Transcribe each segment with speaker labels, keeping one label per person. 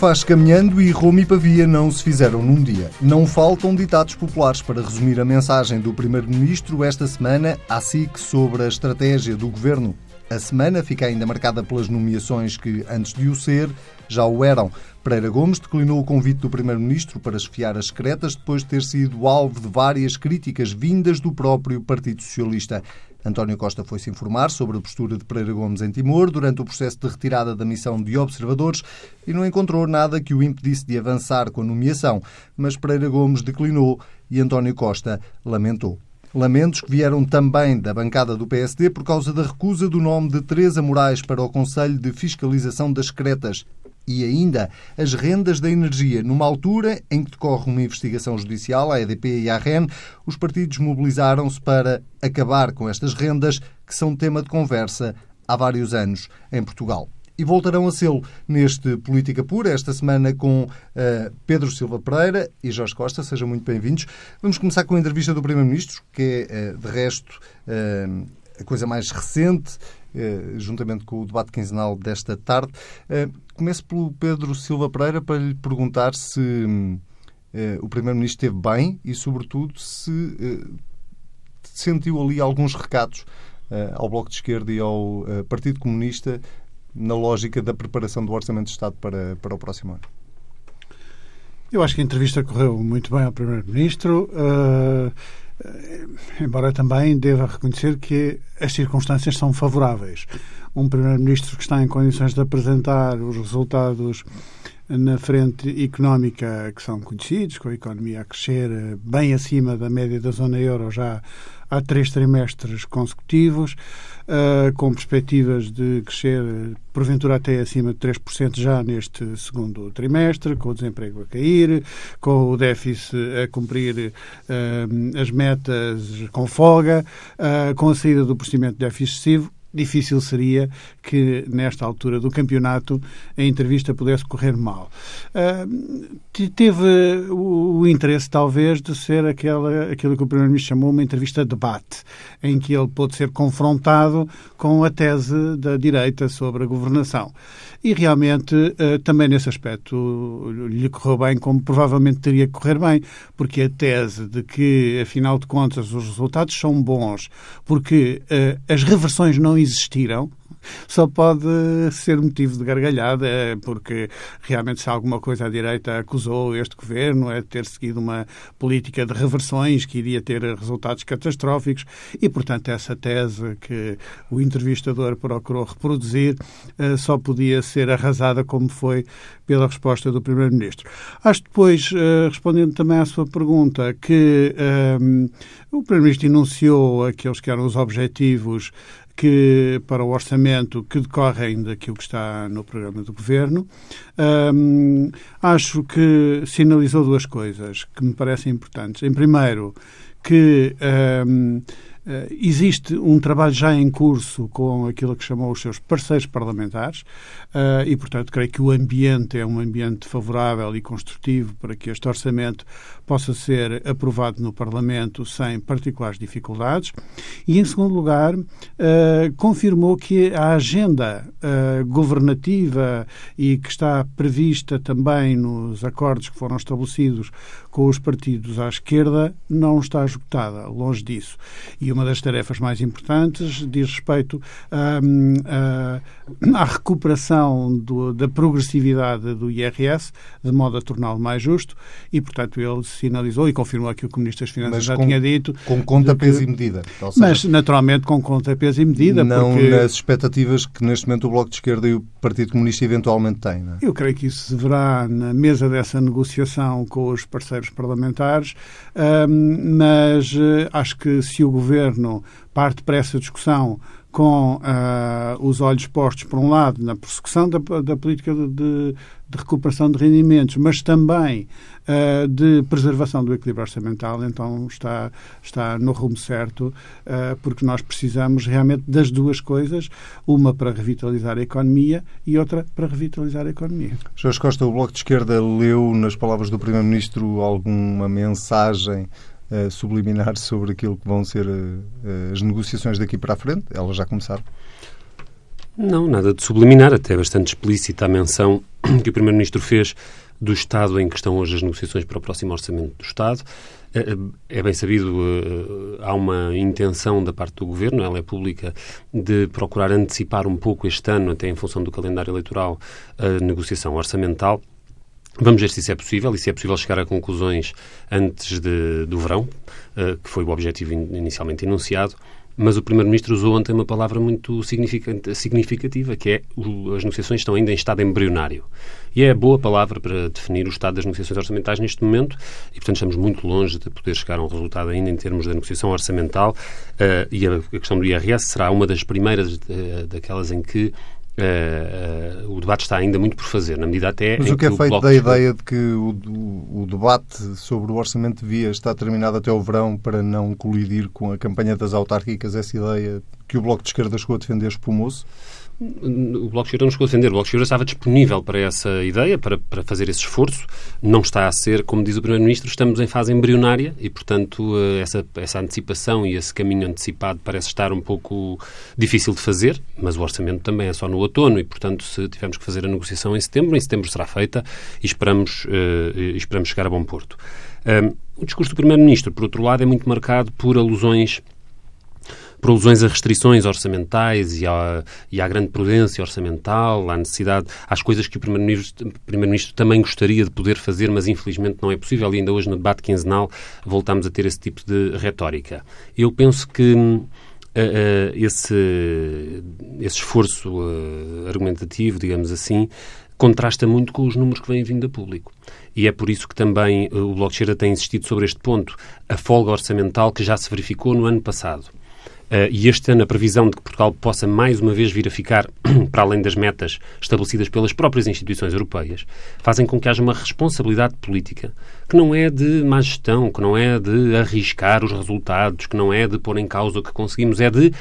Speaker 1: faz caminhando e Roma e Pavia não se fizeram num dia. Não faltam ditados populares para resumir a mensagem do Primeiro-Ministro esta semana à SIC sobre a estratégia do Governo. A semana fica ainda marcada pelas nomeações que, antes de o ser, já o eram. Pereira Gomes declinou o convite do Primeiro-Ministro para esfiar as secretas depois de ter sido alvo de várias críticas vindas do próprio Partido Socialista. António Costa foi-se informar sobre a postura de Pereira Gomes em Timor durante o processo de retirada da missão de observadores e não encontrou nada que o impedisse de avançar com a nomeação, mas Pereira Gomes declinou e António Costa lamentou. Lamentos que vieram também da bancada do PSD por causa da recusa do nome de Teresa Moraes para o Conselho de Fiscalização das Secretas e ainda as rendas da energia. Numa altura em que decorre uma investigação judicial à EDP e à REN, os partidos mobilizaram-se para acabar com estas rendas, que são tema de conversa há vários anos em Portugal. E voltarão a sê-lo neste Política Pura, esta semana com uh, Pedro Silva Pereira e Jorge Costa. Sejam muito bem-vindos. Vamos começar com a entrevista do Primeiro-Ministro, que é, uh, de resto, uh, a coisa mais recente juntamente com o debate quinzenal desta tarde. Eh, começo pelo Pedro Silva Pereira para lhe perguntar se eh, o Primeiro-Ministro esteve bem e, sobretudo, se sentiu ali alguns recados ao Bloco de Esquerda e ao Partido Comunista na lógica da preparação do Orçamento de Estado para, para o próximo ano.
Speaker 2: Eu acho que a entrevista correu muito bem ao Primeiro-Ministro. Uh, eh, embora também deva reconhecer que as circunstâncias são favoráveis. Um Primeiro-Ministro que está em condições de apresentar os resultados na frente económica que são conhecidos, com a economia a crescer eh, bem acima da média da zona euro já há três trimestres consecutivos, uh, com perspectivas de crescer, porventura até acima de 3% já neste segundo trimestre, com o desemprego a cair, com o déficit a cumprir uh, as metas com folga, uh, com a saída do procedimento de déficit excessivo difícil seria que, nesta altura do campeonato, a entrevista pudesse correr mal. Uh, teve o, o, interesse, talvez, de ser aquela, aquilo que o Primeiro-Ministro chamou uma entrevista de debate, em que ele pôde ser confrontado com a tese da direita sobre a governação. E realmente, uh, também nesse aspecto, lhe correu bem, como provavelmente teria que correr bem, porque a tese de que, afinal de contas, os resultados são bons, porque uh, as reversões não existiram, só pode ser motivo de gargalhada, porque realmente se alguma coisa à direita acusou este governo é ter seguido uma política de reversões que iria ter resultados catastróficos e, portanto, essa tese que o entrevistador procurou reproduzir eh, só podia ser arrasada como foi pela resposta do Primeiro-Ministro. Acho depois, eh, respondendo também à sua pergunta, que um, eh, o Primeiro-Ministro enunciou aqueles que eram os objetivos que, para o orçamento que decorrem daquilo que está no programa do Governo. Acho que sinalizou duas coisas que me parecem importantes. Em primeiro, que existe um trabalho já em curso com aquilo que chamou os seus parceiros parlamentares eh, e, portanto, creio que o ambiente é um ambiente favorável e construtivo para que este orçamento possa ser aprovado no Parlamento sem particulares dificuldades. E, em segundo lugar, eh, confirmou que a agenda governativa e que está prevista também nos acordos que foram estabelecidos com os partidos à esquerda não está esgotada, longe disso. E uma das tarefas mais importantes diz respeito hum, à recuperação do, da progressividade do IRS, de modo a torná-lo mais justo, e, portanto, ele sinalizou e confirmou aquilo que o Ministro das Finanças mas já
Speaker 1: com,
Speaker 2: tinha dito.
Speaker 1: Com conta, que, peso e medida.
Speaker 2: Seja, mas, naturalmente, com conta, peso e medida.
Speaker 1: Não
Speaker 2: porque...
Speaker 1: nas expectativas que, neste momento, o Bloco de Esquerda e o Partido Comunista eventualmente têm. É?
Speaker 2: Eu creio que isso se verá na mesa dessa negociação com os parceiros parlamentares, mas eh, acho que se o Governo parte para essa discussão com uh, os olhos postos, por um lado, na persecução da, da política de, de, recuperação de rendimentos, mas também uh, de preservação do equilíbrio orçamental, então está, está no rumo certo, uh, porque nós precisamos realmente das duas coisas, uma para revitalizar a economia e outra para revitalizar a economia.
Speaker 1: Jorge Costa, o Bloco de Esquerda leu nas palavras do Primeiro-Ministro alguma mensagem subliminar sobre aquilo que vão ser uh, as negociações daqui para a frente? Elas já começaram?
Speaker 3: Não, nada de subliminar, até bastante explícita a menção que o Primeiro-Ministro fez do Estado em que estão hoje as negociações para o próximo Orçamento do Estado. É, é bem sabido, eh, há uma intenção da parte do Governo, ela é pública, de procurar antecipar um pouco este ano, até em função do calendário eleitoral, a negociação orçamental. Vamos ver se isso é possível e se é possível chegar a conclusões antes de, do verão, eh, que foi o objetivo inicialmente enunciado. Mas o Primeiro-Ministro usou ontem uma palavra muito significativa, que é as negociações estão ainda em estado embrionário. E é a boa palavra para definir o estado das negociações orçamentais neste momento e, portanto, estamos muito longe de poder chegar a um resultado ainda em termos da negociação orçamental uh, e a, a, questão do IRS será uma das primeiras uh, daquelas em que Uh, uh, o debate está ainda muito por fazer, na medida até.
Speaker 1: Mas o que é feito da ideia de que o, o, o, debate sobre o orçamento devia estar terminado até o verão para não colidir com a campanha das autárquicas? Essa ideia que o Bloco de Esquerda chegou a defender espumou-se?
Speaker 3: O Bloco de Esquerda não chegou a defender. O Bloco de Esquerda estava disponível para essa ideia, para, para fazer esse esforço. Não está a ser, como diz o Primeiro-Ministro, estamos em fase embrionária e, portanto, eh, essa, essa antecipação e esse caminho antecipado parece estar um pouco difícil de fazer, mas o orçamento também é só no outono e, portanto, se tivermos que fazer a negociação em setembro, em setembro será feita e esperamos, uh, esperamos chegar a bom porto. Um, o discurso do Primeiro-Ministro, por outro lado, é muito marcado por alusões por alusões a restrições orçamentais e à, e à grande prudência orçamental, à necessidade, às coisas que o Primeiro-Ministro Primeiro também gostaria de poder fazer, mas infelizmente não é possível. E ainda hoje no debate quinzenal voltamos a ter esse tipo de retórica. Eu penso que uh, uh, esse, esse esforço uh, argumentativo, digamos assim, contrasta muito com os números que vêm vindo a público. E é por isso que também o Bloco de tem insistido sobre este ponto, a folga orçamental que já se verificou no ano passado. Uh, e este ano a previsão de que Portugal possa mais uma vez vir a ficar para além das metas estabelecidas pelas próprias instituições europeias, fazem com que haja uma responsabilidade política que não é de má gestão, que não é de arriscar os resultados, que não é de pôr em causa o que conseguimos, é de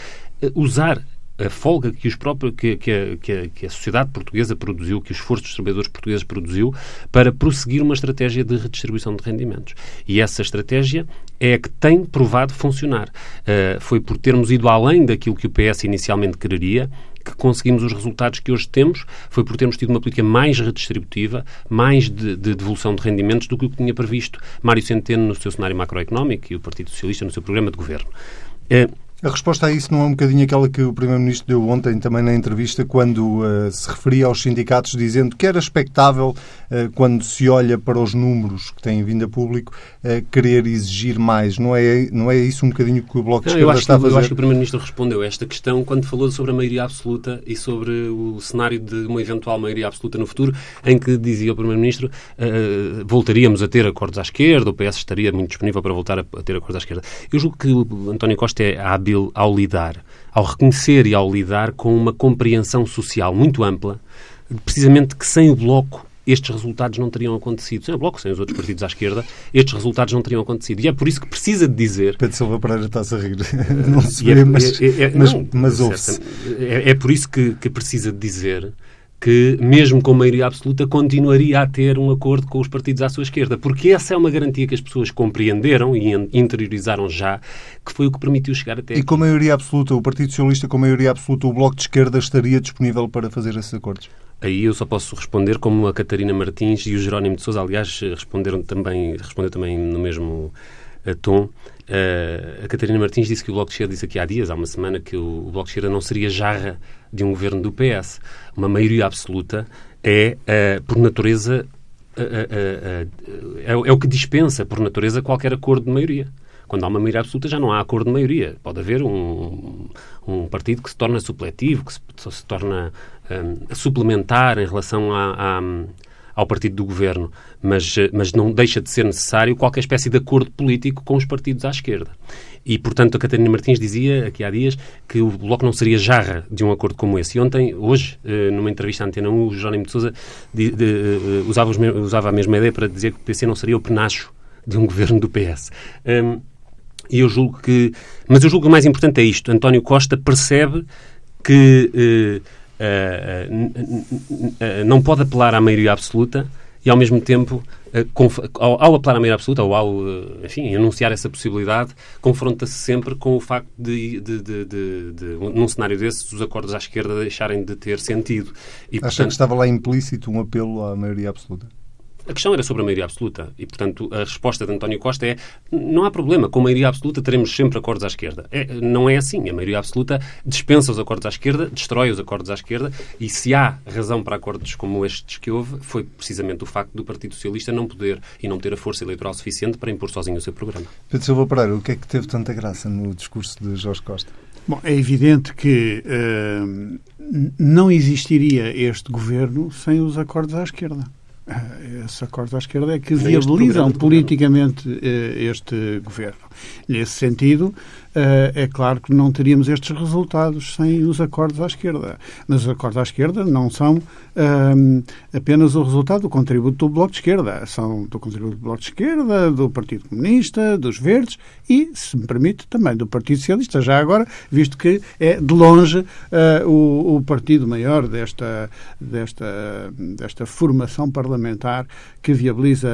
Speaker 3: uh, usar a folga que, os próprios, que, que, a, que, que, a, sociedade portuguesa produziu, que o esforço dos trabalhadores portugueses produziu, para prosseguir uma estratégia de redistribuição de rendimentos. E essa estratégia é a que tem provado funcionar. Uh, foi por termos ido além daquilo que o PS inicialmente quereria que conseguimos os resultados que hoje temos, foi por termos tido uma política mais redistributiva, mais de, de devolução de rendimentos do que o que tinha previsto Mário Centeno no seu cenário macroeconómico e o Partido Socialista no seu programa de governo. Uh,
Speaker 1: a resposta a isso não é um bocadinho aquela que o Primeiro-Ministro deu ontem também na entrevista, quando uh, se referia aos sindicatos, dizendo que era expectável, uh, quando se olha para os números que têm vindo a público, uh, querer exigir mais. Não é, não é isso um bocadinho que o Bloco de Esquerda está a fazer?
Speaker 3: Eu acho que o Primeiro-Ministro respondeu a esta questão quando falou sobre a maioria absoluta e sobre o cenário de uma eventual maioria absoluta no futuro, em que dizia o Primeiro-Ministro voltaríamos a ter acordos à esquerda, o PS estaria muito disponível para voltar a, a ter acordos à esquerda. Eu julgo que o António Costa é hábil ao lidar, ao reconhecer e ao lidar com uma compreensão social muito ampla, precisamente que sem o Bloco estes resultados não teriam acontecido. Sem o Bloco, sem os outros partidos à esquerda, estes resultados não teriam acontecido. E é por isso que precisa de dizer...
Speaker 1: Pedro Silva Pereira está-se a rir. Não se vê, é, mas, é, é, mas, mas ouve-se.
Speaker 3: É, é, por isso que, que precisa de dizer que, mesmo com maioria absoluta, continuaria a ter um acordo com os partidos à sua esquerda. Porque essa é uma garantia que as pessoas compreenderam e interiorizaram já, que foi o que permitiu chegar até.
Speaker 1: E aqui. com maioria absoluta, o Partido Socialista, com maioria absoluta, o Bloco de Esquerda estaria disponível para fazer esses acordos?
Speaker 3: Aí eu só posso responder como a Catarina Martins e o Jerónimo de Sousa, aliás, responderam também, respondeu também no mesmo uh, tom. Uh, a Catarina Martins disse que o Bloco de Esquerda disse aqui há dias, há uma semana, que o, o Bloco de Esquerda não seria jarra de um governo do PS. Uma maioria absoluta é, uh, por natureza, uh, é, é, o que dispensa, por natureza, qualquer acordo de maioria. Quando há uma maioria absoluta já não há acordo de maioria. Pode haver um, um partido que se torna supletivo, que se, se torna um, suplementar em relação a, a ao partido do governo, mas, mas não deixa de ser necessário qualquer espécie de acordo político com os partidos à esquerda. E, portanto, a Catarina Martins dizia, aqui há dias, que o Bloco não seria jarra de um acordo como esse. E ontem, hoje, eh, numa entrevista à Antena 1, o Jerónimo de Sousa de, de, eh, usava, usava, a mesma ideia para dizer que o PC não seria o penacho de um governo do PS. Um, e eu julgo que... Mas eu julgo que o mais importante é isto. António Costa percebe que uh, não pode apelar à maioria absoluta e, ao mesmo tempo, ao, ao apelar à maioria absoluta, ou ao, enfim, anunciar essa possibilidade, confronta-se sempre com o facto de, de, de, de, de, num cenário desses, os acordos à esquerda deixarem de ter sentido.
Speaker 1: E, Acha portanto, que estava lá implícito um apelo à maioria absoluta?
Speaker 3: A questão era sobre a maioria absoluta e, portanto, a resposta de António Costa é não há problema, com a maioria absoluta teremos sempre acordos à esquerda. É, não é assim. A maioria absoluta dispensa os acordos à esquerda, destrói os acordos à esquerda e se há razão para acordos como estes que houve, foi precisamente o facto do Partido Socialista não poder e não ter a força eleitoral suficiente para impor sozinho o seu programa.
Speaker 1: Pedro Silva Pereira, o que é que teve tanta graça no discurso de Jorge Costa?
Speaker 2: Bom, é evidente que uh, não existiria este governo sem os acordos à esquerda. Eh, esse acordo à esquerda é que viabilizam politicamente eh, este governo. Nesse sentido, é claro que não teríamos estes resultados sem os acordos à esquerda. Mas os acordos à esquerda não são um, apenas o resultado do contributo do Bloco de Esquerda. São do contributo do Bloco de Esquerda, do Partido Comunista, dos Verdes e, se me permite, também do Partido Socialista, já agora, visto que é de longe uh, o, o, partido maior desta, desta, desta formação parlamentar que viabiliza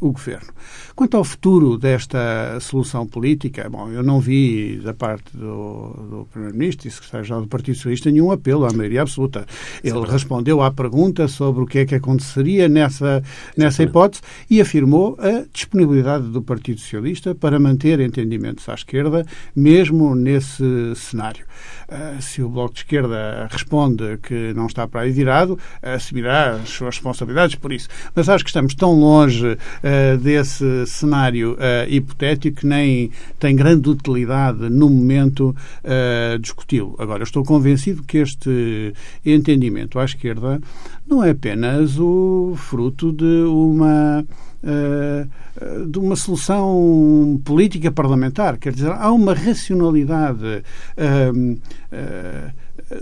Speaker 2: uh, o governo. Quanto ao futuro desta solução política, bom, eu não vi da parte do, do Primeiro-Ministro e Secretário-Geral do Partido Socialista nenhum apelo à maioria absoluta. Ele respondeu à pergunta sobre o que é que aconteceria nessa, nessa hipótese e afirmou a disponibilidade do Partido Socialista para manter entendimentos à esquerda, mesmo nesse cenário. Uh, se o Bloco de Esquerda responde que não está para aí virado, assumirá as suas responsabilidades por isso. Mas acho que estamos tão longe uh, desse cenário uh, hipotético que nem tem grande utilidade no momento discuti-lo. Agora, estou convencido que este entendimento à esquerda não é apenas o fruto de uma de uma solução política parlamentar. Quer dizer, há uma racionalidade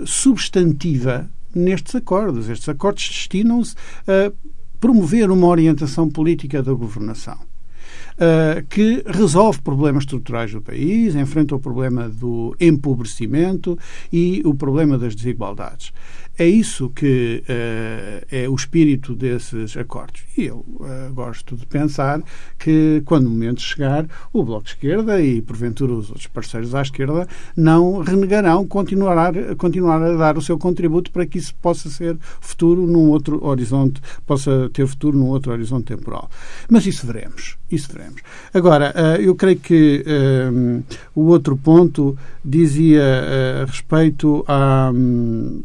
Speaker 2: substantiva nestes acordos. Estes acordos destinam-se a promover uma orientação política da governação. Uh, que resolve problemas estruturais do país, enfrenta o problema do empobrecimento e o problema das desigualdades. É isso que uh, é o espírito desses acordos. E eu uh, gosto de pensar que, quando o momento chegar, o Bloco de Esquerda e, porventura, os outros parceiros à esquerda não renegarão, continuar, continuar a dar o seu contributo para que isso possa ser futuro num outro horizonte, possa ter futuro num outro horizonte temporal. Mas isso veremos. Isso veremos. Agora, uh, eu creio que o outro ponto dizia a respeito a. Um,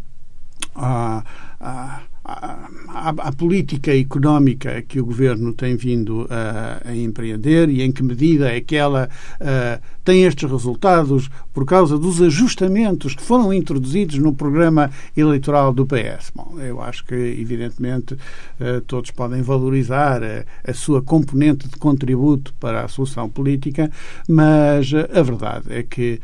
Speaker 2: à, política económica que o governo tem vindo a, a empreender e em que medida é que ela uh, tem estes resultados por causa dos ajustamentos que foram introduzidos no programa eleitoral do PS. Bom, eu acho que, evidentemente, uh, todos podem valorizar a, a, sua componente de contributo para a solução política, mas uh, a verdade é que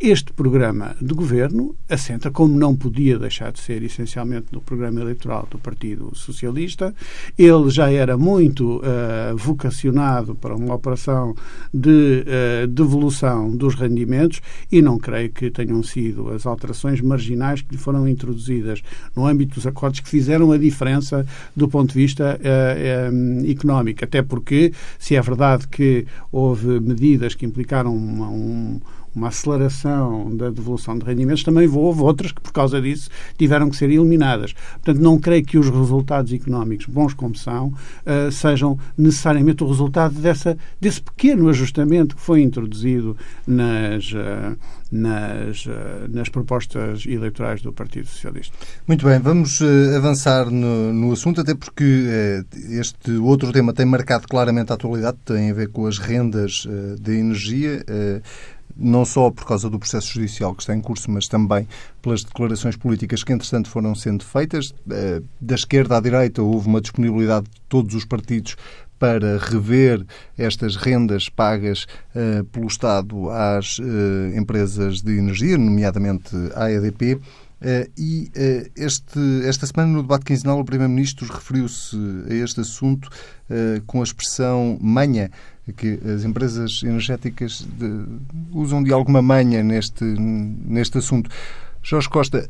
Speaker 2: este programa de governo assenta, como não podia deixar de ser, essencialmente no programa eleitoral do Partido Socialista. Ele já era muito uh, vocacionado para uma operação de uh, devolução dos rendimentos e não creio que tenham sido as alterações marginais que lhe foram introduzidas no âmbito dos acordos que fizeram a diferença do ponto de vista uh, económico. Até porque, se é verdade que houve medidas que implicaram uma, um uma aceleração da devolução de rendimentos, também houve outras que, por causa disso, tiveram que ser eliminadas. Portanto, não creio que os resultados económicos, bons como são, uh, sejam necessariamente o resultado dessa, desse pequeno ajustamento que foi introduzido nas. Uh, nas, nas propostas eleitorais do Partido Socialista.
Speaker 1: Muito bem, vamos avançar no, no assunto, até porque este outro tema tem marcado claramente a atualidade, tem a ver com as rendas de energia não só por causa do processo judicial que está em curso, mas também pelas declarações políticas que, entretanto, foram sendo feitas. Eh, da esquerda à direita houve uma disponibilidade de todos os partidos para rever estas rendas pagas uh, pelo Estado às uh, empresas de energia, nomeadamente à EDP. Uh, e este, esta semana, no debate quinzenal, o Primeiro-Ministro referiu-se a este assunto com a expressão manha que as empresas energéticas de, usam de alguma manha neste, neste assunto. Jorge Costa,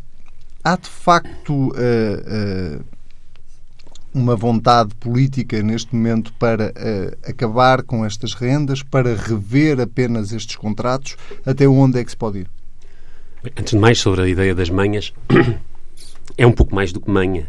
Speaker 1: há de facto uh, uh, uma vontade política neste momento para uh, acabar com estas rendas, para rever apenas estes contratos? Até onde é que se pode ir?
Speaker 3: Antes de mais, sobre a ideia das manhas, é um pouco mais do que manha.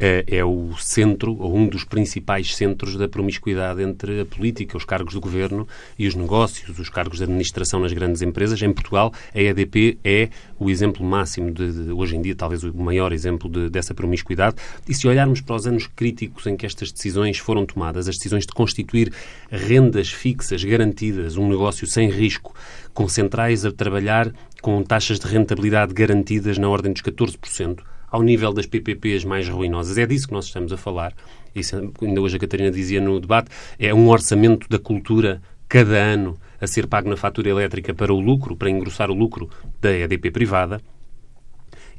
Speaker 3: É, é o centro, ou um dos principais centros da promiscuidade entre a política, os cargos do governo e os negócios, os cargos de administração nas grandes empresas. Em Portugal, a EDP é o exemplo máximo, de, de hoje em dia, talvez o maior exemplo de, dessa promiscuidade. E se olharmos para os anos críticos em que estas decisões foram tomadas, as decisões de constituir rendas fixas, garantidas, um negócio sem risco, com centrais a trabalhar com taxas de rentabilidade garantidas na ordem dos 14%, ao nível das PPPs mais ruinosas. É disso que nós estamos a falar. Isso, ainda hoje a Catarina dizia no debate, é um orçamento da cultura cada ano a ser pago na fatura elétrica para o lucro, para engrossar o lucro da EDP privada.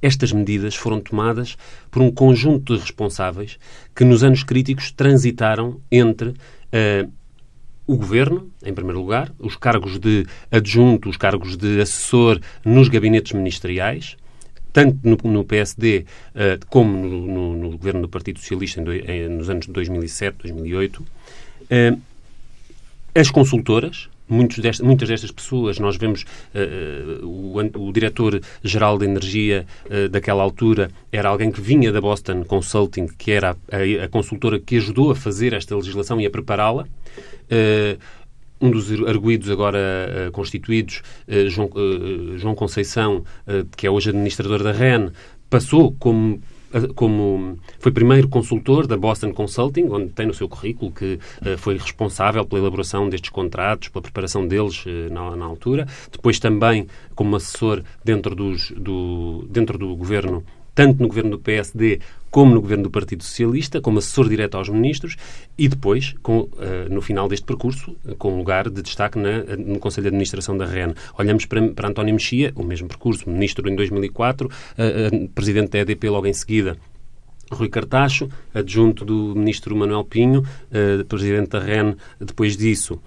Speaker 3: Estas medidas foram tomadas por um conjunto de responsáveis que, nos anos críticos, transitaram entre uh, o governo, em primeiro lugar, os cargos de adjunto, os cargos de assessor nos gabinetes ministeriais, tanto no, no PSD uh, como no, no, no, governo do Partido Socialista do, em, nos anos de 2007, 2008. Uh, as consultoras, muitas destas pessoas, nós vemos uh, o, o diretor-geral de energia uh, daquela altura era alguém que vinha da Boston Consulting, que era a, a consultora que ajudou a fazer esta legislação e a prepará-la. Uh, um dos arguídos agora uh, constituídos, uh, João, uh, João, Conceição, que é hoje administrador da REN, passou como como foi primeiro consultor da Boston Consulting, onde tem no seu currículo que uh, foi responsável pela elaboração destes contratos, pela preparação deles uh, na, na, altura. Depois também como assessor dentro, dos, do, dentro do governo tanto no governo do PSD como no governo do Partido Socialista, como assessor direto aos ministros e depois, com, uh, no final deste percurso, com lugar de destaque na, no Conselho de Administração da REN. Olhamos para, para António Mexia, o mesmo percurso, ministro em 2004, uh, uh, presidente da EDP logo em seguida, Rui Cartacho, adjunto do ministro Manuel Pinho, presidente da REN depois disso.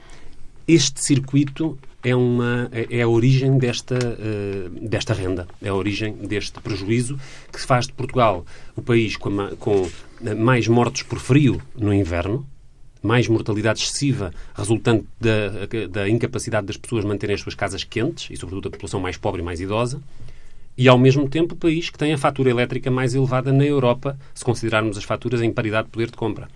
Speaker 3: Este circuito é, uma, é, é a origem desta, uh, desta renda, é a origem deste prejuízo que faz de Portugal o país com, com mais mortos por frio no inverno, mais mortalidade excessiva resultante da, da incapacidade das pessoas manterem as suas casas quentes e, sobretudo, a população mais pobre e mais idosa. E, ao mesmo tempo, o país que tem a fatura elétrica mais elevada na Europa, se considerarmos as faturas em paridade de poder de compra.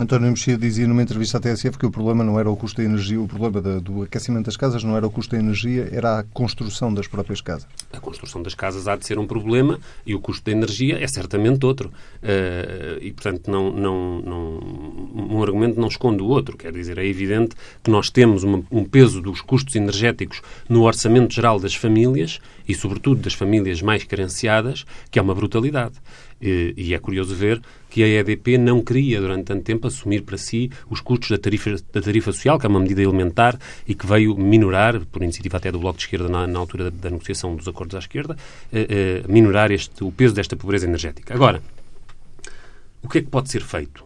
Speaker 1: António Mexia dizia numa entrevista à TSF que o problema não era o custo da energia, o problema do aquecimento das casas não era o custo da energia, era a construção das próprias casas.
Speaker 3: A construção das casas há de ser um problema e o custo da energia é certamente outro. Uh, e, portanto, não, não, não, um argumento não esconde o outro. Quer dizer, é evidente que nós temos uma, um peso dos custos energéticos no orçamento geral das famílias e, sobretudo, das famílias mais carenciadas, que é uma brutalidade. E, é curioso ver que a EDP não queria, durante tanto tempo, assumir para si os custos da tarifa, da tarifa social, que é uma medida elementar e que veio minorar, por iniciativa até do Bloco de Esquerda na, na altura da, da, negociação dos acordos à esquerda, eh, eh, minorar este, o peso desta pobreza energética. Agora, o que é que pode ser feito?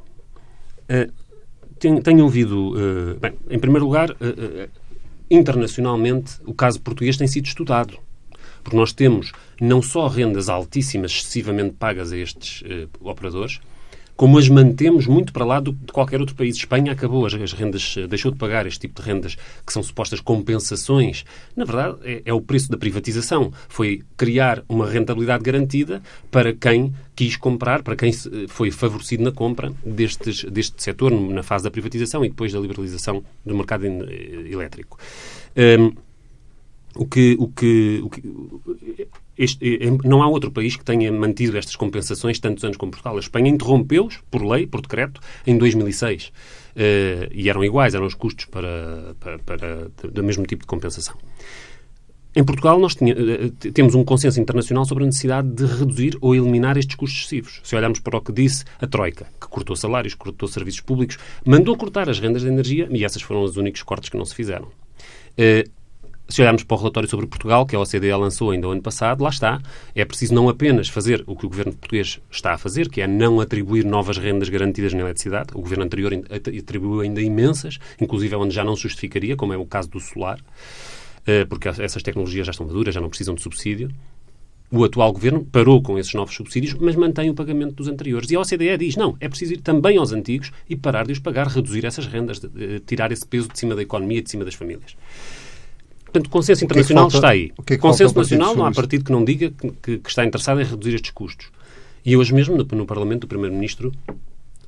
Speaker 3: Eh, tenho, tenho, ouvido, eh, bem, em primeiro lugar, eh, internacionalmente, o caso português tem sido estudado. Porque nós temos não só rendas altíssimas, excessivamente pagas a estes operadores, como as mantemos muito para lá do, de qualquer outro país. Espanha acabou as, as, rendas, eh, deixou de pagar este tipo de rendas que são supostas compensações. Na verdade, é, é, o preço da privatização. Foi criar uma rentabilidade garantida para quem quis comprar, para quem eh, foi favorecido na compra destes, deste setor na fase da privatização e depois da liberalização do mercado eh, elétrico. Um, o que, o que, o que este, não há outro país que tenha mantido estas compensações tantos anos como Portugal. A Espanha interrompeu-os, por lei, por decreto, em 2006. Uh, eh, e eram iguais, eram os custos para, para, para, do mesmo tipo de compensação. Em Portugal, nós tinha, eh, temos um consenso internacional sobre a necessidade de reduzir ou eliminar estes custos excessivos. Se olharmos para o que disse a Troika, que cortou salários, cortou serviços públicos, mandou cortar as rendas de energia e essas foram os únicos cortes que não se fizeram. Uh, se olharmos para o relatório sobre Portugal, que a OCDE lançou ainda o ano passado, lá está. É preciso não apenas fazer o que o governo português está a fazer, que é não atribuir novas rendas garantidas na eletricidade. O governo anterior atribuiu ainda imensas, inclusive onde já não se justificaria, como é o caso do solar, eh, porque essas tecnologias já estão maduras, já não precisam de subsídio. O atual governo parou com esses novos subsídios, mas mantém o pagamento dos anteriores. E a OCDE diz, não, é preciso ir também aos antigos e parar de os pagar, reduzir essas rendas, de, tirar esse peso de cima da economia, de cima das famílias. Portanto, o consenso internacional
Speaker 1: o que é que
Speaker 3: falta, está aí.
Speaker 1: O que é que
Speaker 3: consenso nacional, não há partido que não diga que, que, está interessado em reduzir estes custos. E hoje mesmo, no, no Parlamento, o Primeiro-Ministro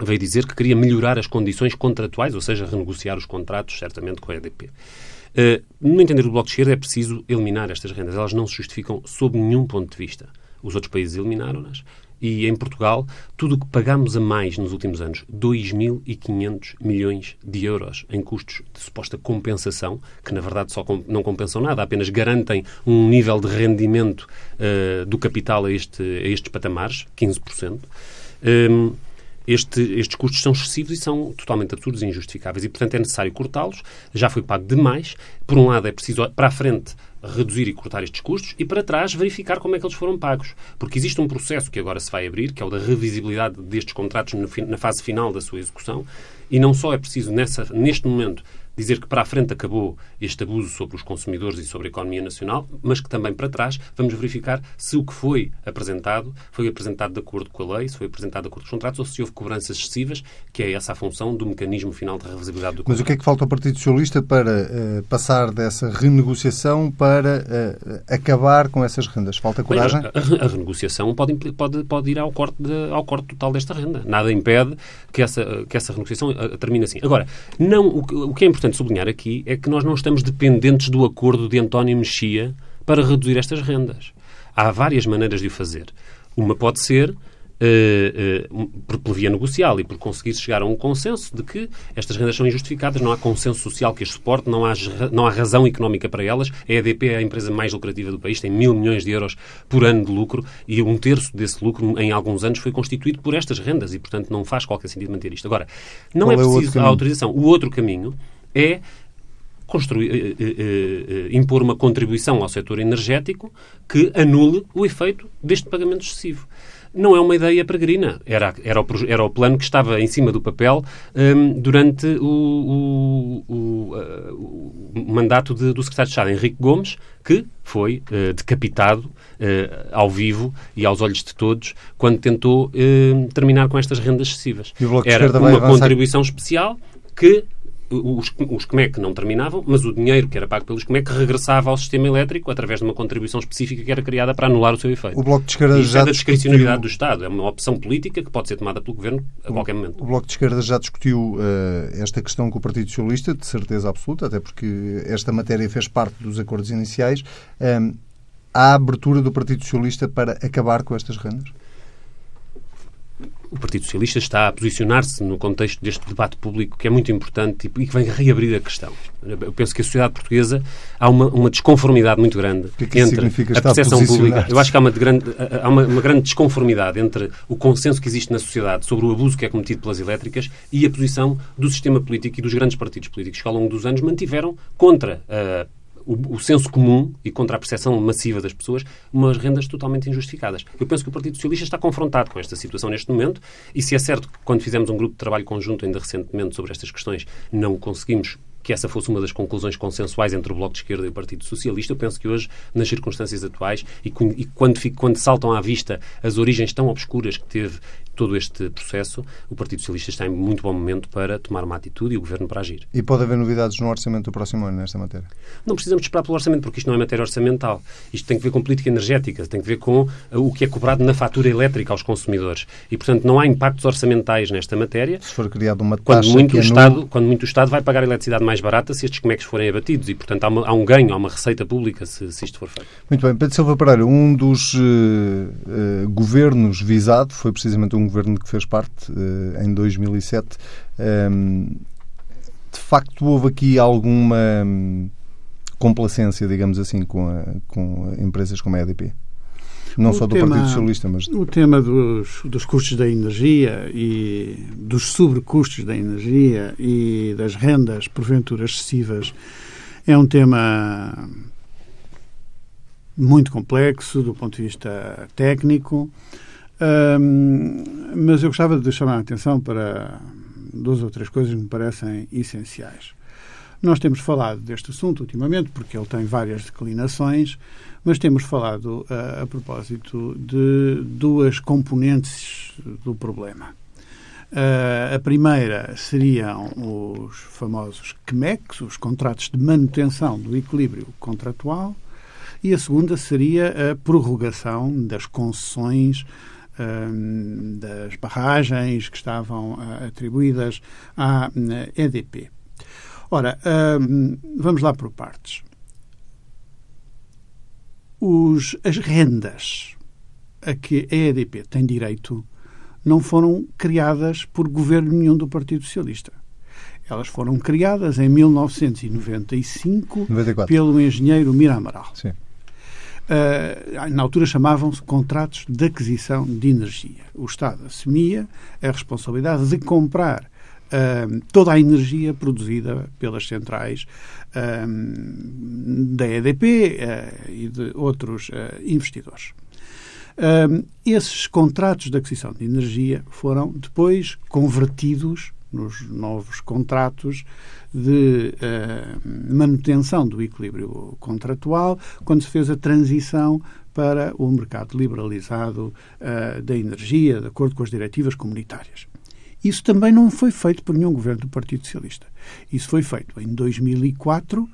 Speaker 3: veio dizer que queria melhorar as condições contratuais, ou seja, renegociar os contratos, certamente, com a EDP. Uh, no entender do Bloco de Esquerda, é preciso eliminar estas rendas. Elas não se justificam sob nenhum ponto de vista. Os outros países eliminaram-nas. E em Portugal, tudo o que pagámos a mais nos últimos anos, 2.500 milhões de euros em custos de suposta compensação, que na verdade só não compensam nada, apenas garantem um nível de rendimento uh, do capital a, este, a estes patamares, 15%. Um, este, estes custos são excessivos e são totalmente absurdos e injustificáveis. E, portanto, é necessário cortá-los. Já foi pago demais. Por um lado, é preciso, para a frente, reduzir e cortar estes custos e, para trás, verificar como é que eles foram pagos. Porque existe um processo que agora se vai abrir, que é o da revisibilidade destes contratos na fase final da sua execução. E não só é preciso, nessa, neste momento, dizer que para a frente acabou este abuso sobre os consumidores e sobre a economia nacional, mas que também para trás vamos verificar se o que foi apresentado foi apresentado de acordo com a lei, se foi apresentado de acordo com os contratos ou se houve cobranças excessivas, que é essa a função do mecanismo final de revisibilidade do contrato.
Speaker 1: Mas o que é que falta ao Partido Socialista para uh, passar dessa renegociação para uh, acabar com essas rendas? Falta coragem?
Speaker 3: Bem, a, a, renegociação pode, pode, pode ir ao corte, de, ao corte total desta renda. Nada impede que essa, que essa renegociação uh, termine assim. Agora, não, o, o que é importante importante sublinhar aqui é que nós não estamos dependentes do acordo de António Mexia para reduzir estas rendas. Há várias maneiras de o fazer. Uma pode ser Uh, uh, por, por, via negocial e por conseguir chegar a um consenso de que estas rendas são injustificadas, não há consenso social que as suporte, não há, não há razão económica para elas. A EDP é a empresa mais lucrativa do país, tem mil milhões de euros por ano de lucro e um terço desse lucro, em alguns anos, foi constituído por estas rendas e, portanto, não faz qualquer sentido manter isto. Agora, não Qual é preciso é a autorização. O outro caminho é construir, eh, eh, eh, impor uma contribuição ao setor energético que anule o efeito deste pagamento excessivo. Não é uma ideia peregrina. Era, era, o, era o plano que estava em cima do papel um, durante o, o, o, o mandato de, do secretário de Estado, Henrique Gomes, que foi decapitado ao vivo e aos olhos de todos quando tentou terminar com estas rendas excessivas. Era uma contribuição especial que os, os CMEC não terminavam, mas o dinheiro que era pago pelos CMEC regressava ao sistema elétrico através de uma contribuição específica que era criada para anular o seu efeito.
Speaker 1: O Bloco de Esquerda
Speaker 3: Isso
Speaker 1: já
Speaker 3: é da discricionalidade do Estado. É uma opção política que pode ser tomada pelo Governo a qualquer momento.
Speaker 1: O Bloco de Esquerda já discutiu uh, esta questão com o Partido Socialista, de certeza absoluta, até porque esta matéria fez parte dos acordos iniciais. Um, há abertura do Partido Socialista para acabar com estas rendas?
Speaker 3: O Partido Socialista está a posicionar-se no contexto deste debate público que é muito importante e que vem reabrir a questão. Eu penso que a sociedade portuguesa há uma, uma desconformidade muito grande
Speaker 1: que é que
Speaker 3: entre
Speaker 1: a percepção pública.
Speaker 3: Eu acho que há uma grande, há uma, uma, grande desconformidade entre o consenso que existe na sociedade sobre o abuso que é cometido pelas elétricas e a posição do sistema político e dos grandes partidos políticos que ao longo dos anos mantiveram contra a o, o, senso comum e contra a percepção massiva das pessoas, umas rendas totalmente injustificadas. Eu penso que o Partido Socialista está confrontado com esta situação neste momento e se é certo que quando fizemos um grupo de trabalho conjunto ainda recentemente sobre estas questões não conseguimos que essa fosse uma das conclusões consensuais entre o Bloco de Esquerda e o Partido Socialista. Eu penso que hoje, nas circunstâncias atuais, e, quando, quando saltam à vista as origens tão obscuras que teve todo este processo, o Partido Socialista está em muito bom momento para tomar uma atitude e o Governo para agir.
Speaker 1: E pode haver novidades no orçamento do próximo ano nesta matéria?
Speaker 3: Não precisamos esperar pelo orçamento, porque isto não é matéria orçamental. Isto tem que ver com política energética, tem que ver com uh, o que é cobrado na fatura elétrica aos consumidores. E, portanto, não há impactos orçamentais nesta matéria.
Speaker 1: Se for criada uma taxa
Speaker 3: quando muito,
Speaker 1: o
Speaker 3: Estado, quando muito o Estado vai pagar a eletricidade mais barata se estes comex forem abatidos. E, portanto, há, uma, há um ganho, há uma receita pública se, se, isto for feito.
Speaker 1: Muito bem. Pedro Silva Pereira, um dos uh, uh, governos visado foi precisamente um governo que fez parte eh, em 2007. Ehm, de facto, houve aqui alguma hum, complacência, digamos assim, com, a, com empresas como a EDP? Não o só do tema, Partido Socialista, mas...
Speaker 2: O tema dos, dos custos da energia e dos sobrecustos da energia e das rendas, porventura, excessivas, é um tema muito complexo do ponto de vista técnico. Mas eu gostava de chamar a atenção para duas ou três coisas que me parecem essenciais. Nós temos falado deste assunto ultimamente, porque ele tem várias declinações, mas temos falado uh, a propósito de duas componentes do problema. Uh, a primeira seriam os famosos CMECs, os contratos de manutenção do equilíbrio contratual, e a segunda seria a prorrogação das concessões uh, das barragens que estavam uh, atribuídas à EDP. Ora, vamos lá por partes. Os, as rendas a que a EDP tem direito não foram criadas por governo nenhum do Partido Socialista. Elas foram criadas em 1995 94. pelo engenheiro Mira Amaral. Sim. Uh, na altura chamavam-se contratos de aquisição de energia. O Estado assumia a responsabilidade de comprar toda a energia produzida pelas centrais da EDP e de outros investidores. Um, esses contratos de aquisição de energia foram depois convertidos nos novos contratos de uh, manutenção do equilíbrio contratual, quando se fez a transição para o mercado liberalizado uh, da energia, de acordo com as diretivas comunitárias. Isso também não foi feito por nenhum governo do Partido Socialista. Isso foi feito em 2004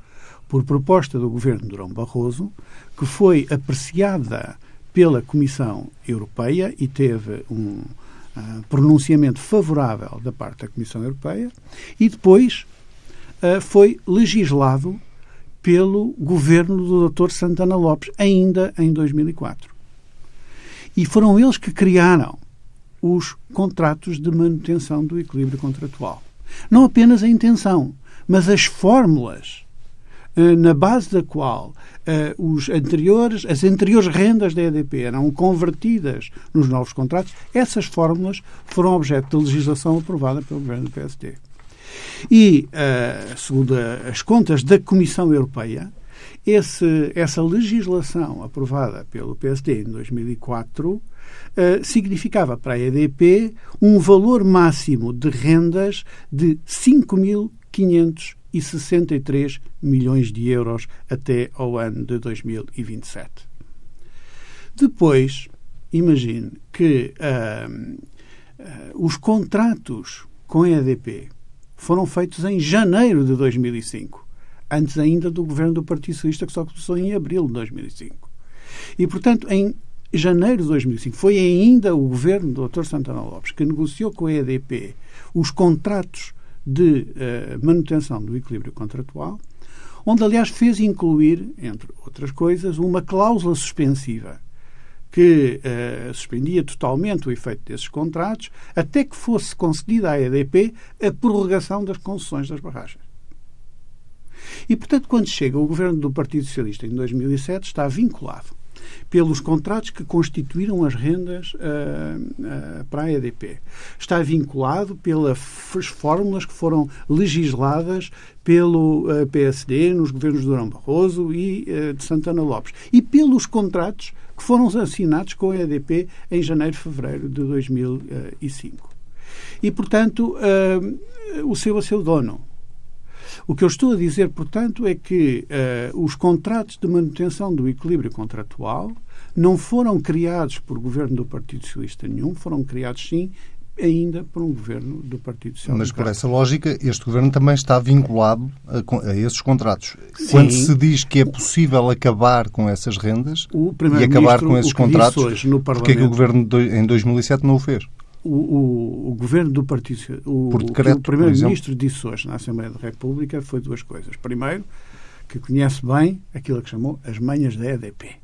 Speaker 2: por proposta do governo Durão Barroso, que foi apreciada pela Comissão Europeia e teve um uh, pronunciamento favorável da parte da Comissão Europeia e depois uh, foi legislado pelo governo do Dr. Santana Lopes, ainda em 2004. E foram eles que criaram os contratos de manutenção do equilíbrio contratual. Não apenas a intenção, mas as fórmulas uh, na base da qual uh, os anteriores, as anteriores rendas da EDP eram convertidas nos novos contratos, essas fórmulas foram objeto de legislação aprovada pelo governo do PSD. E, uh, segundo as contas da Comissão Europeia, esse, essa legislação aprovada pelo PSD em 2004 uh, eh, significava para a EDP um valor máximo de rendas de 5.500 e 63 milhões de euros até ao ano de 2027. Depois, imagine que uh, uh, os contratos com a EDP foram feitos em janeiro de 2005, antes ainda do governo do Partido Socialista, que só começou em abril de 2005. E, portanto, em janeiro de 2005, foi ainda o governo do Dr. Santana Lopes que negociou com a EDP os contratos de uh, manutenção do equilíbrio contratual, onde, aliás, fez incluir, entre outras coisas, uma cláusula suspensiva que uh, suspendia totalmente o efeito desses contratos até que fosse concedida à EDP a prorrogação das concessões das barragens. E, portanto, quando chega o governo do Partido Socialista em 2007, está vinculado pelos contratos que constituíram as rendas uh, uh, para a EDP. Está vinculado pelas fórmulas que foram legisladas pelo uh, PSD nos governos de Durão Barroso e de Santana Lopes. E pelos contratos que foram assinados com a EDP em janeiro e fevereiro de 2005. E, portanto, o seu a seu dono, o que eu estou a dizer, portanto, é que uh, os contratos de manutenção do equilíbrio contratual não foram criados por governo do Partido Socialista nenhum, foram criados, sim, ainda por um governo do Partido Socialista.
Speaker 1: Mas por essa lógica, este governo também está vinculado a, a esses contratos. Sim. Quando se diz que é possível acabar com essas rendas e acabar com esses contratos, porque é que o governo em 2007 não o fez?
Speaker 2: O, o, o, governo do Partido o, decreto, o primeiro-ministro disse hoje na Assembleia da República foi duas coisas. Primeiro, que conhece bem aquilo que chamou as manhas da EDP.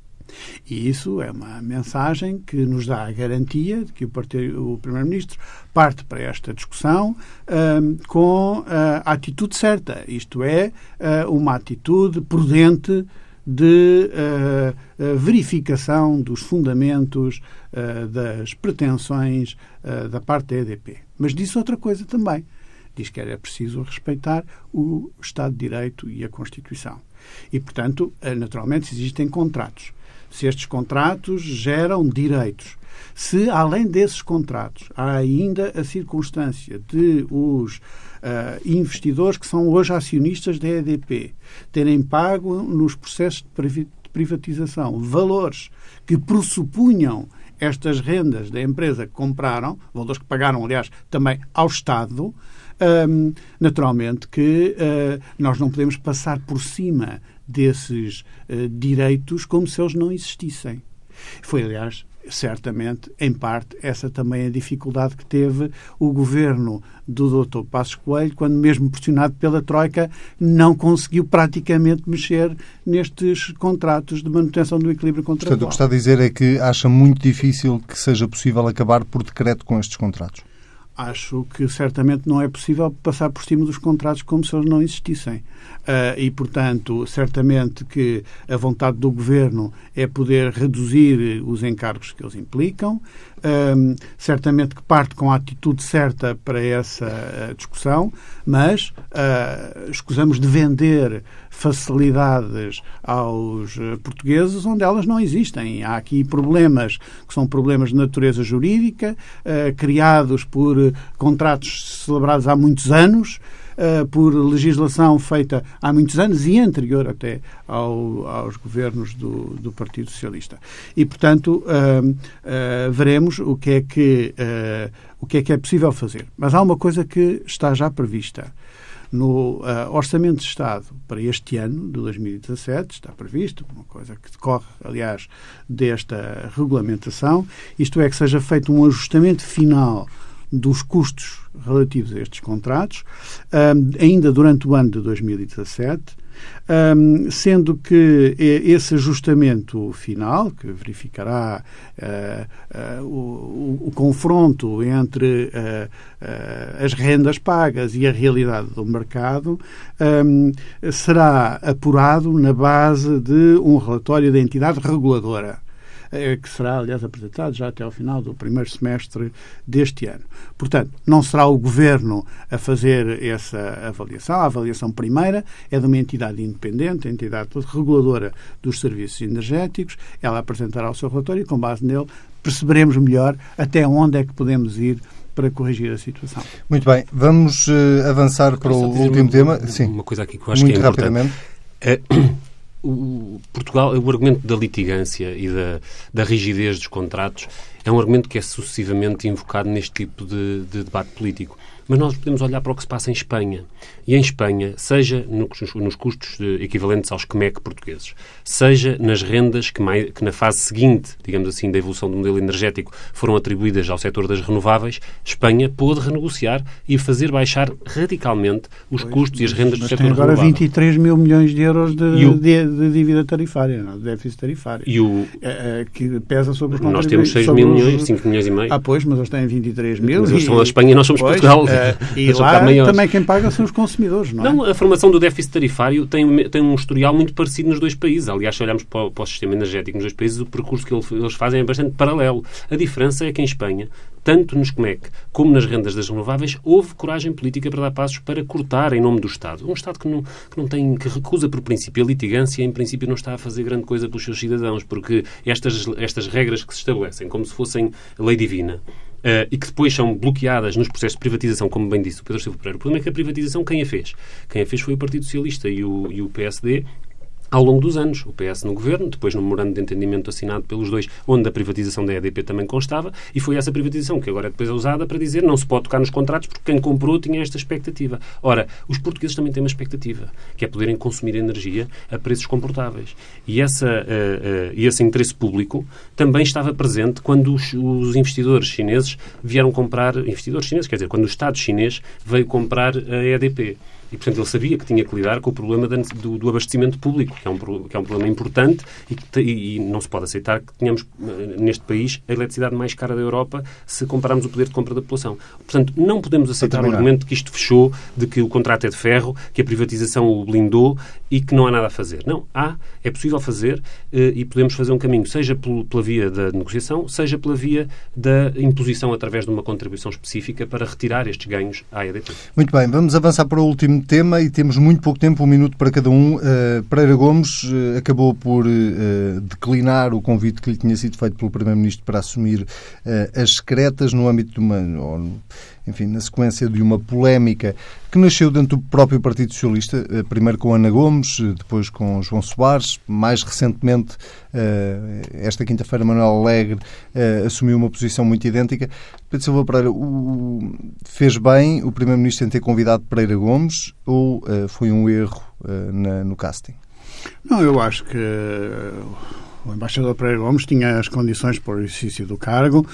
Speaker 2: E isso é uma mensagem que nos dá a garantia de que o, o Primeiro-Ministro parte para esta discussão um, com a atitude certa, isto é, uma atitude prudente de uh, verificação dos fundamentos uh, das pretensões uh, da parte da EDP. Mas disse outra coisa também. Diz que era preciso respeitar o Estado de Direito e a Constituição. E, portanto, naturalmente, existem contratos. Se estes contratos geram direitos, se além desses contratos há ainda a circunstância de os investidores que são hoje acionistas da EDP terem pago nos processos de privatização valores que pressupunham estas rendas da empresa que compraram, valores que pagaram, aliás, também ao Estado, um, naturalmente que uh, nós não podemos passar por cima desses uh, direitos como se eles não existissem. Foi, aliás, certamente, em parte, essa também é a dificuldade que teve o governo do Dr. Passos Coelho, quando mesmo pressionado pela Troika, não conseguiu praticamente mexer nestes contratos de manutenção do equilíbrio contratual.
Speaker 1: Portanto, o que está a dizer é que acha muito difícil que seja possível acabar por decreto com estes contratos.
Speaker 2: Acho que certamente não é possível passar por cima dos contratos como se eles não existissem. Uh, e, portanto, certamente que a vontade do Governo é poder reduzir os encargos que eles implicam. Certamente que parte com a atitude certa para essa uh, discussão, mas uh, escusamos de vender facilidades aos portugueses onde elas não existem. Há aqui problemas que são problemas de natureza jurídica, criados por contratos celebrados há muitos anos, uh, por legislação feita há muitos anos e anterior até ao, aos governos do, do, Partido Socialista. E, portanto, uh, uh, veremos o que, é que, o que é que é possível fazer. Mas há uma coisa que está já prevista. No uh, Orçamento de Estado para este ano, de 2017, está previsto, uma coisa que decorre, aliás, desta regulamentação, isto é, que seja feito um ajustamento final dos custos relativos a estes contratos, ainda durante o ano de 2017, sendo que esse ajustamento final, que verificará uh, uh, o, o, confronto entre uh, as rendas pagas e a realidade do mercado, um, será apurado na base de um relatório da entidade reguladora. Eh, que será, aliás, apresentado já até ao final do primeiro semestre deste ano. Portanto, não será o Governo a fazer essa avaliação. A avaliação primeira é de uma entidade independente, a entidade reguladora dos serviços energéticos. Ela apresentará o seu relatório e, com base nele, perceberemos melhor até onde é que podemos ir para corrigir a situação.
Speaker 1: Muito bem, vamos uh, avançar para o último
Speaker 3: uma,
Speaker 1: tema.
Speaker 3: Sim. Uma coisa aqui que eu acho Muito que é rapidamente. importante. O Portugal, o argumento da litigância e da, da rigidez dos contratos é um argumento que é sucessivamente invocado neste tipo de, de debate político. Mas nós podemos olhar para o que se passa em Espanha. E em Espanha, seja nos, custos equivalentes aos QMEC portugueses, seja nas rendas que, mais, que, na fase seguinte, digamos assim, da evolução do modelo energético, foram atribuídas ao setor das renováveis, Espanha pôde renegociar e fazer baixar radicalmente os pois, custos e as rendas do setor
Speaker 2: tem
Speaker 3: agora
Speaker 2: renovável. 23 mil milhões de euros de, o, de, de dívida tarifária, não, de déficit tarifário.
Speaker 3: E o,
Speaker 2: é, é, que pesa sobre os
Speaker 3: Nós temos 6 mil milhões, 5 milhões e meio.
Speaker 2: Ah, pois, mas eles têm 23 mil.
Speaker 3: Mas eles são a Espanha e nós somos pois, Portugal.
Speaker 2: Uh, e lá também quem paga são os consumidores, não é?
Speaker 3: Não, a formação do déficit tarifário tem, tem um historial muito parecido nos dois países. Aliás, se olharmos para o, para o sistema energético nos dois países, o percurso que eles fazem é bastante paralelo. A diferença é que em Espanha, tanto nos COMEC como nas rendas das renováveis, houve coragem política para dar passos para cortar em nome do Estado. Um Estado que não, que não tem, que recusa por princípio a litigância, em princípio não está a fazer grande coisa pelos seus cidadãos, porque estas, estas regras que se estabelecem como se fossem lei divina, Uh, e que depois são bloqueadas nos processos de privatização, como bem disse o Pedro Silva Pereira. O problema é que a privatização quem a fez? Quem a fez foi o Partido Socialista e o, e o PSD, ao longo dos anos. O PS no governo, depois no memorando de entendimento assinado pelos dois, onde a privatização da EDP também constava, e foi essa privatização que agora é depois é usada para dizer não se pode tocar nos contratos porque quem comprou tinha esta expectativa. Ora, os portugueses também têm uma expectativa, que é poderem consumir energia a preços comportáveis. E essa, uh, uh, esse interesse público também estava presente quando os, os, investidores chineses vieram comprar, investidores chineses, quer dizer, quando o Estado chinês veio comprar a EDP. E, portanto, ele sabia que tinha que lidar com o problema do, do abastecimento público, que é um, que é um problema importante e, que, e, não se pode aceitar que tenhamos eh, neste país a eletricidade mais cara da Europa se compararmos o poder de compra da população. Portanto, não podemos aceitar o argumento de que isto fechou, de que o contrato é de ferro, que a privatização o blindou e que não há nada a fazer. Não, há, é possível fazer eh, e podemos fazer um caminho, seja pela via da negociação, seja pela via da imposição através de uma contribuição específica para retirar estes ganhos à EDP.
Speaker 1: Muito bem, vamos avançar para o último tema e temos muito pouco tempo, um minuto para cada um. Uh, Pereira Gomes uh, acabou por uh, declinar o convite que lhe tinha sido feito pelo Primeiro-Ministro para assumir as secretas no âmbito de uma, ou, enfim, na sequência de uma polémica que nasceu dentro do próprio Partido Socialista, eh, primeiro com Ana Gomes, eh, depois com João Soares, mais recentemente, eh, esta quinta-feira, Manuel Alegre assumiu uma posição muito idêntica. Pedro Silva Pereira, fez bem o Primeiro-Ministro em ter convidado Pereira Gomes ou foi um erro no casting?
Speaker 2: Não, eu acho que o embaixador Pereira Gomes tinha as condições para o exercício do cargo.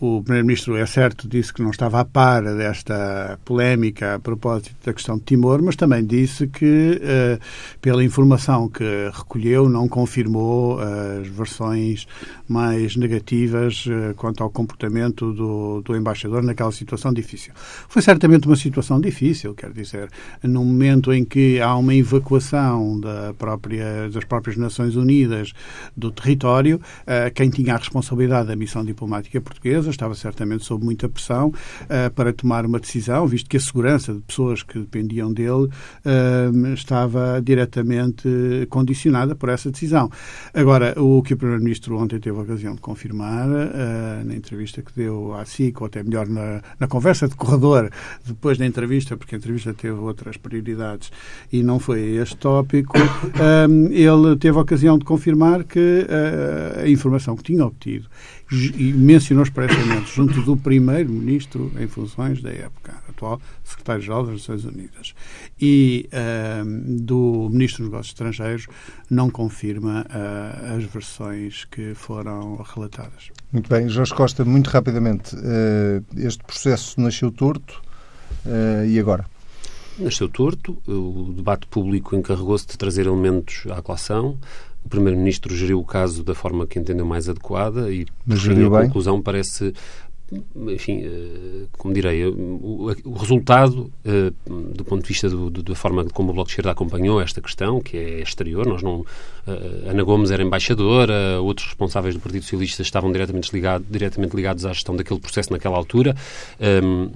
Speaker 2: o Primeiro-Ministro, é certo, disse que não estava a par desta polémica a propósito da questão de Timor, mas também disse que, uh, pela informação que recolheu, não confirmou as versões mais negativas uh, quanto ao comportamento do, do embaixador naquela situação difícil. Foi certamente uma situação difícil, quer dizer, no momento em que há uma evacuação da própria, das próprias Nações Unidas Unidas do território. Eh, quem tinha a responsabilidade da missão diplomática portuguesa estava certamente sob muita pressão eh, para tomar uma decisão, visto que a segurança de pessoas que dependiam dele eh, estava diretamente condicionada por essa decisão. Agora, o que o Primeiro-Ministro ontem teve a ocasião de confirmar, na entrevista que deu à SIC, ou até melhor na, na conversa de corredor, depois da entrevista, porque a entrevista teve outras prioridades e não foi este tópico, ele teve a ocasião ocasião de confirmar que uh, a informação que tinha obtido e mencionou expressamente junto do primeiro-ministro em funções da época, atual secretário-geral das Nações Unidas, e uh, do ministro dos Negócios Estrangeiros, não confirma uh, as versões que foram relatadas.
Speaker 1: Muito bem. Jorge Costa, muito rapidamente, este processo nasceu torto e agora?
Speaker 3: Nasceu torto, o debate público encarregou-se de trazer elementos à colação, o Primeiro-Ministro geriu o caso da forma que entendeu mais adequada e,
Speaker 1: Mas geriu a
Speaker 3: conclusão parece enfim, eh, como direi, o, o resultado, eh, do ponto de vista do, do, da forma como o Bloco de Esquerda acompanhou esta questão, que é exterior, nós não. Eh, Ana Gomes era embaixadora, outros responsáveis do Partido Socialista estavam diretamente, ligado, diretamente ligados à gestão daquele processo naquela altura. Um,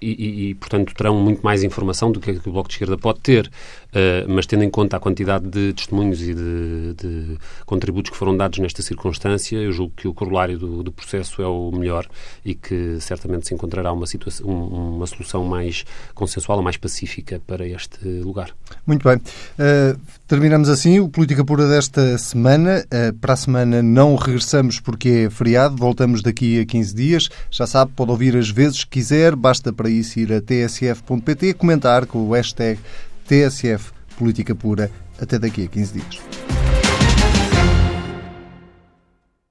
Speaker 3: e, e, portanto, terão muito mais informação do que, que o Bloco de Esquerda pode ter. Uh, mas tendo em conta a quantidade de testemunhos e de, de, contributos que foram dados nesta circunstância, eu julgo que o corolário do, do processo é o melhor e que certamente se encontrará uma, situação, uma solução mais consensual, mais pacífica para este lugar.
Speaker 1: Muito bem. Uh, terminamos assim o Política Pura desta semana. Uh, para a semana não regressamos porque é feriado, voltamos daqui a 15 dias. Já sabe, pode ouvir as vezes que quiser, basta para isso ir a tsf.pt comentar com o hashtag TSF Política Pura. Até daqui a 15 dias.